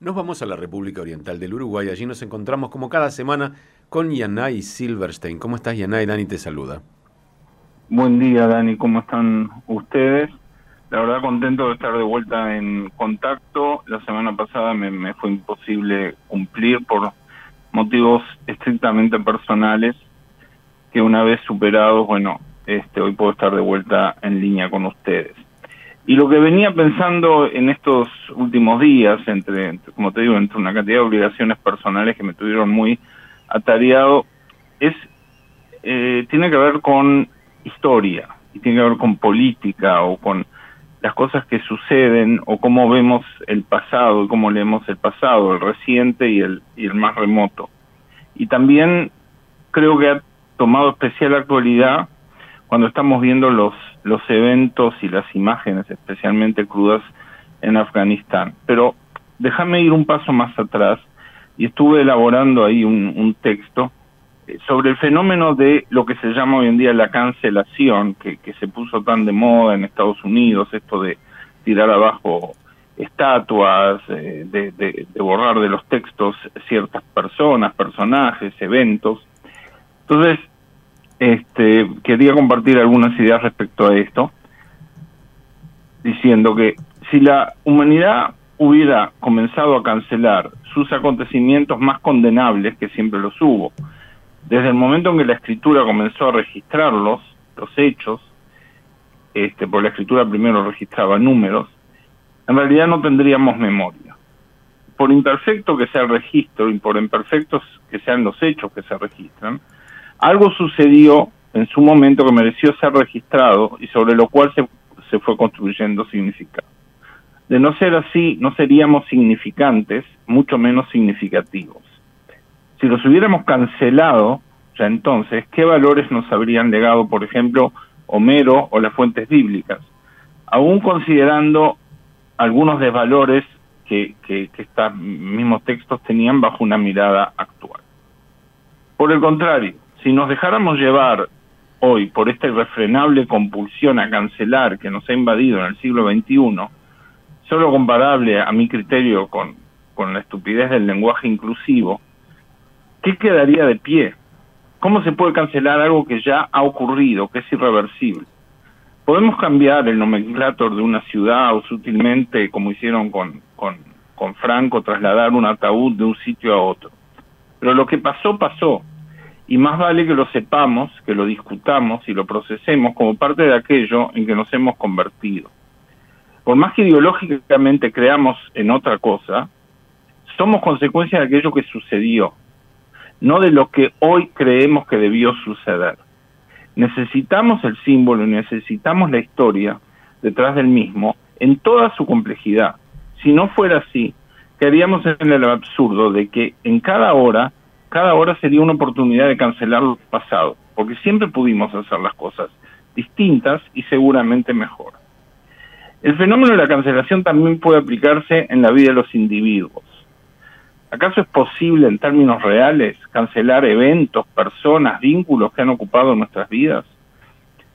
Nos vamos a la República Oriental del Uruguay. Allí nos encontramos como cada semana con Yanay Silverstein. ¿Cómo estás, Yanay? Dani te saluda. Buen día, Dani. ¿Cómo están ustedes? La verdad, contento de estar de vuelta en contacto. La semana pasada me, fue imposible cumplir por motivos estrictamente personales que una vez superados, bueno, este, hoy puedo estar de vuelta en línea con ustedes. Y lo que venía pensando en estos últimos días, entre, como te digo, entre una cantidad de obligaciones personales que me tuvieron muy atareado, es eh, tiene que ver con historia y tiene que ver con política o con las cosas que suceden o cómo vemos el pasado y cómo leemos el pasado, el reciente y el, y el más remoto. Y también creo que ha tomado especial actualidad cuando estamos viendo los, los eventos y las imágenes especialmente crudas en Afganistán. Pero déjame ir un paso más atrás y estuve elaborando ahí un, texto eh, sobre el fenómeno de lo que se llama hoy en día la cancelación, que, que se puso tan de moda en Estados Unidos, esto de tirar abajo estatuas, eh, de, de, borrar de los textos ciertas personas, personajes, eventos. Entonces, este, quería compartir algunas ideas respecto a esto, diciendo que si la humanidad hubiera comenzado a cancelar sus acontecimientos más condenables, que siempre los hubo, desde el momento en que la escritura comenzó a registrarlos, los hechos, este, por la escritura primero registraba números, en realidad no tendríamos memoria. Por imperfecto que sea el registro y por imperfectos que sean los hechos que se registran, algo sucedió en su momento que mereció ser registrado y sobre lo cual se, fue construyendo significado. De no ser así, no seríamos significantes, mucho menos significativos. Si los hubiéramos cancelado, ya entonces, ¿qué valores nos habrían legado, por ejemplo, Homero o las fuentes bíblicas? Aún considerando algunos desvalores que estos mismos textos tenían bajo una mirada actual. Por el contrario, si nos dejáramos llevar hoy por esta irrefrenable compulsión a cancelar que nos ha invadido en el siglo XXI, solo comparable a mi criterio con, con la estupidez del lenguaje inclusivo, ¿qué quedaría de pie? ¿Cómo se puede cancelar algo que ya ha ocurrido, que es irreversible? Podemos cambiar el nomenclator de una ciudad o sutilmente, como hicieron con, con Franco, trasladar un ataúd de un sitio a otro. Pero lo que pasó, pasó y más vale que lo sepamos, que lo discutamos y lo procesemos como parte de aquello en que nos hemos convertido. Por más que ideológicamente creamos en otra cosa, somos consecuencia de aquello que sucedió, no de lo que hoy creemos que debió suceder. Necesitamos el símbolo y necesitamos la historia detrás del mismo en toda su complejidad. Si no fuera así, quedaríamos en el absurdo de que en cada hora cada hora sería una oportunidad de cancelar lo pasado, porque siempre pudimos hacer las cosas distintas y seguramente mejor. El fenómeno de la cancelación también puede aplicarse en la vida de los individuos. ¿Acaso es posible en términos reales cancelar eventos, personas, vínculos que han ocupado nuestras vidas?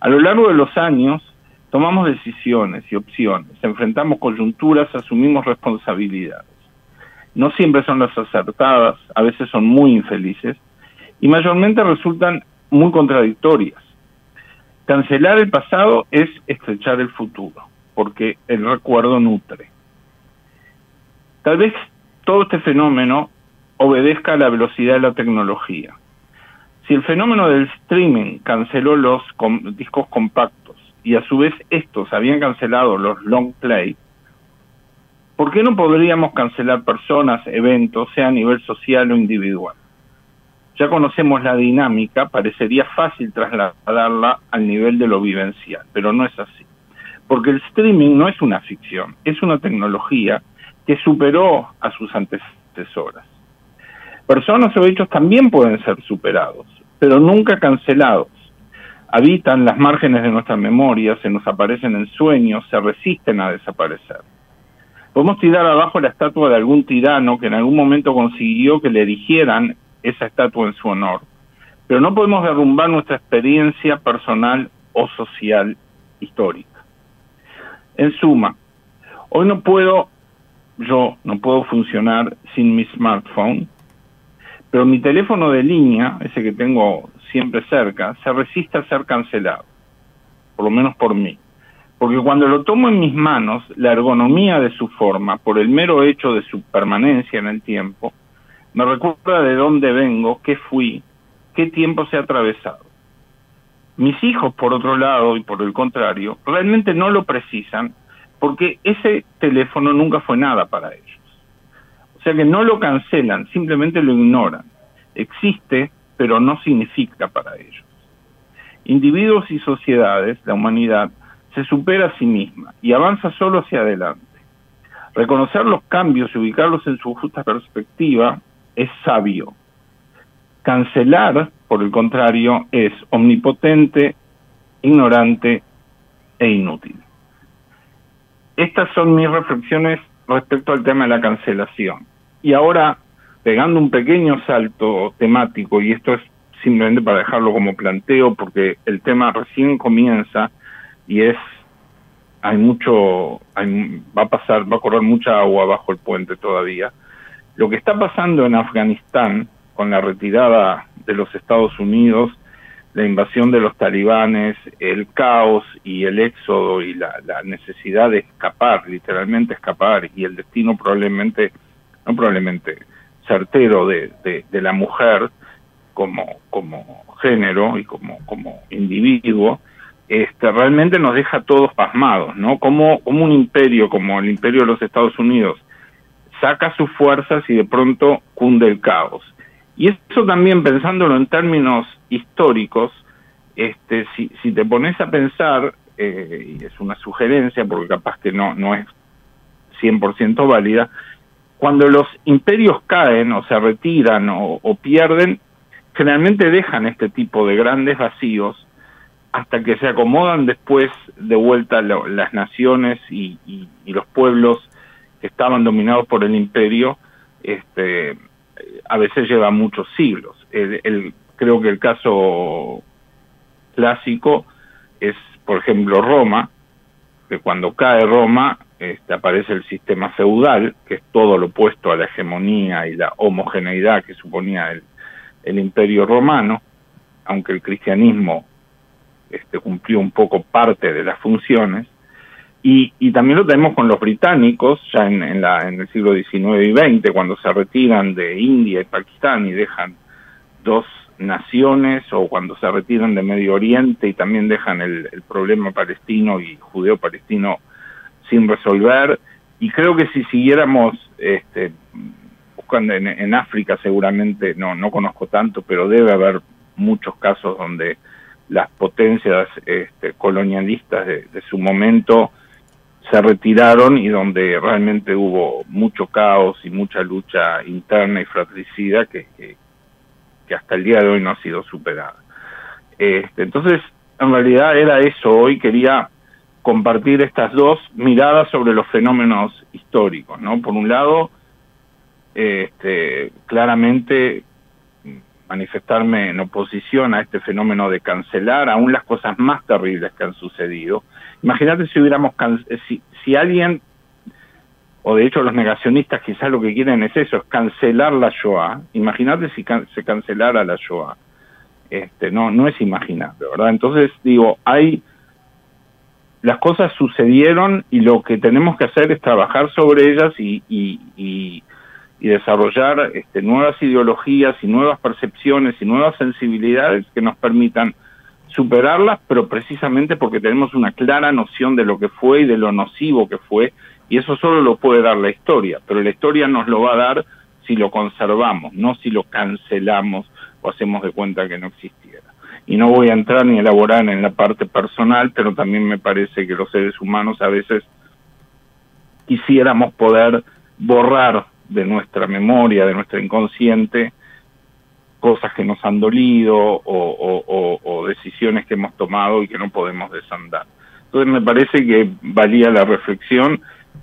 A lo largo de los años tomamos decisiones y opciones, enfrentamos coyunturas, asumimos responsabilidades no siempre son las acertadas, a veces son muy infelices y mayormente resultan muy contradictorias. Cancelar el pasado es estrechar el futuro, porque el recuerdo nutre. Tal vez todo este fenómeno obedezca a la velocidad de la tecnología. Si el fenómeno del streaming canceló los discos compactos y a su vez estos habían cancelado los long play, ¿Por qué no podríamos cancelar personas, eventos, sea a nivel social o individual? Ya conocemos la dinámica, parecería fácil trasladarla al nivel de lo vivencial, pero no es así. Porque el streaming no es una ficción, es una tecnología que superó a sus antecesoras. Personas o hechos también pueden ser superados, pero nunca cancelados. Habitan las márgenes de nuestra memoria, se nos aparecen en sueños, se resisten a desaparecer. Podemos tirar abajo la estatua de algún tirano que en algún momento consiguió que le erigieran esa estatua en su honor, pero no podemos derrumbar nuestra experiencia personal o social histórica. En suma, hoy no puedo yo no puedo funcionar sin mi smartphone, pero mi teléfono de línea, ese que tengo siempre cerca, se resiste a ser cancelado, por lo menos por mí. Porque cuando lo tomo en mis manos, la ergonomía de su forma, por el mero hecho de su permanencia en el tiempo, me recuerda de dónde vengo, qué fui, qué tiempo se ha atravesado. Mis hijos, por otro lado, y por el contrario, realmente no lo precisan porque ese teléfono nunca fue nada para ellos. O sea que no lo cancelan, simplemente lo ignoran. Existe, pero no significa para ellos. Individuos y sociedades, la humanidad, se supera a sí misma y avanza solo hacia adelante. Reconocer los cambios y ubicarlos en su justa perspectiva es sabio. Cancelar, por el contrario, es omnipotente, ignorante e inútil. Estas son mis reflexiones respecto al tema de la cancelación. Y ahora, pegando un pequeño salto temático, y esto es simplemente para dejarlo como planteo, porque el tema recién comienza y es hay mucho va a pasar va a correr mucha agua bajo el puente todavía. Lo que está pasando en Afganistán con la retirada de los Estados Unidos la invasión de los talibanes el caos y el éxodo y la, necesidad de escapar literalmente escapar y el destino probablemente no probablemente certero de, de, de la mujer como como género y como como individuo este, realmente nos deja todos pasmados, ¿no? Como, un imperio, como el imperio de los Estados Unidos, saca sus fuerzas y de pronto cunde el caos. Y eso también, pensándolo en términos históricos, este, si, si te pones a pensar, eh, y es una sugerencia porque capaz que no, no es 100% válida, cuando los imperios caen o se retiran o, o pierden, generalmente dejan este tipo de grandes vacíos hasta que se acomodan después de vuelta las naciones y, los pueblos que estaban dominados por el imperio, este, a veces lleva muchos siglos. El, creo que el caso clásico es, por ejemplo, Roma, que cuando cae Roma este, aparece el sistema feudal, que es todo lo opuesto a la hegemonía y la homogeneidad que suponía el, el imperio romano, aunque el cristianismo este, cumplió un poco parte de las funciones. Y, y también lo tenemos con los británicos, ya en, en, la, en el siglo XIX y XX, cuando se retiran de India y Pakistán y dejan dos naciones, o cuando se retiran de Medio Oriente y también dejan el, el problema palestino y judeo-palestino sin resolver. Y creo que si siguiéramos este, buscando en, en África, seguramente, no, no conozco tanto, pero debe haber muchos casos donde las potencias este, colonialistas de, su momento se retiraron y donde realmente hubo mucho caos y mucha lucha interna y fratricida que, que, hasta el día de hoy no ha sido superada. Este, entonces, en realidad era eso. Hoy quería compartir estas dos miradas sobre los fenómenos históricos, ¿no? Por un lado, este, claramente manifestarme en oposición a este fenómeno de cancelar aún las cosas más terribles que han sucedido. Imagínate si hubiéramos, si, si alguien, o de hecho los negacionistas quizás lo que quieren es eso, es cancelar la Shoah. Imagínate si se cancelara la Shoah. Este, no, no es imaginable, ¿verdad? Entonces digo, hay, las cosas sucedieron y lo que tenemos que hacer es trabajar sobre ellas y, y y desarrollar este, nuevas ideologías y nuevas percepciones y nuevas sensibilidades que nos permitan superarlas, pero precisamente porque tenemos una clara noción de lo que fue y de lo nocivo que fue, y eso solo lo puede dar la historia, pero la historia nos lo va a dar si lo conservamos, no si lo cancelamos o hacemos de cuenta que no existiera. Y no voy a entrar ni elaborar en la parte personal, pero también me parece que los seres humanos a veces quisiéramos poder borrar de nuestra memoria, de nuestra inconsciente, cosas que nos han dolido o, decisiones que hemos tomado y que no podemos desandar. Entonces me parece que valía la reflexión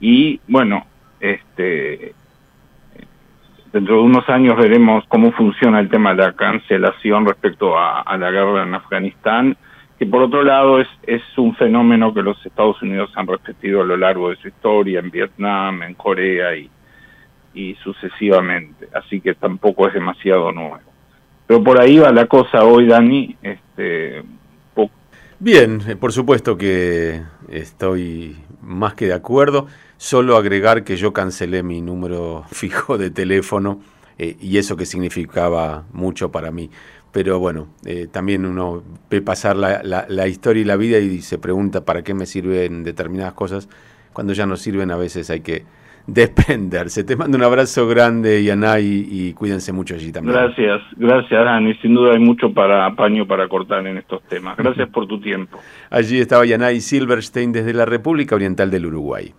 y bueno, este dentro de unos años veremos cómo funciona el tema de la cancelación respecto a, a la guerra en Afganistán que por otro lado es, es un fenómeno que los Estados Unidos han repetido a lo largo de su historia, en Vietnam, en Corea y, y sucesivamente, así que tampoco es demasiado nuevo. Pero por ahí va la cosa hoy, Dani. Este, Bien, eh, por supuesto que estoy más que de acuerdo. Solo agregar que yo cancelé mi número fijo de teléfono eh, y eso que significaba mucho para mí. Pero bueno, eh, también uno ve pasar la, la, historia y la vida y se pregunta para qué me sirven determinadas cosas. Cuando ya no sirven a veces hay que desprenderse. Te mando un abrazo grande, Yanay, y cuídense mucho allí también. Gracias, gracias, Dani. Sin duda hay mucho para paño para cortar en estos temas. Gracias por tu tiempo. Allí estaba Yanay Silverstein desde la República Oriental del Uruguay.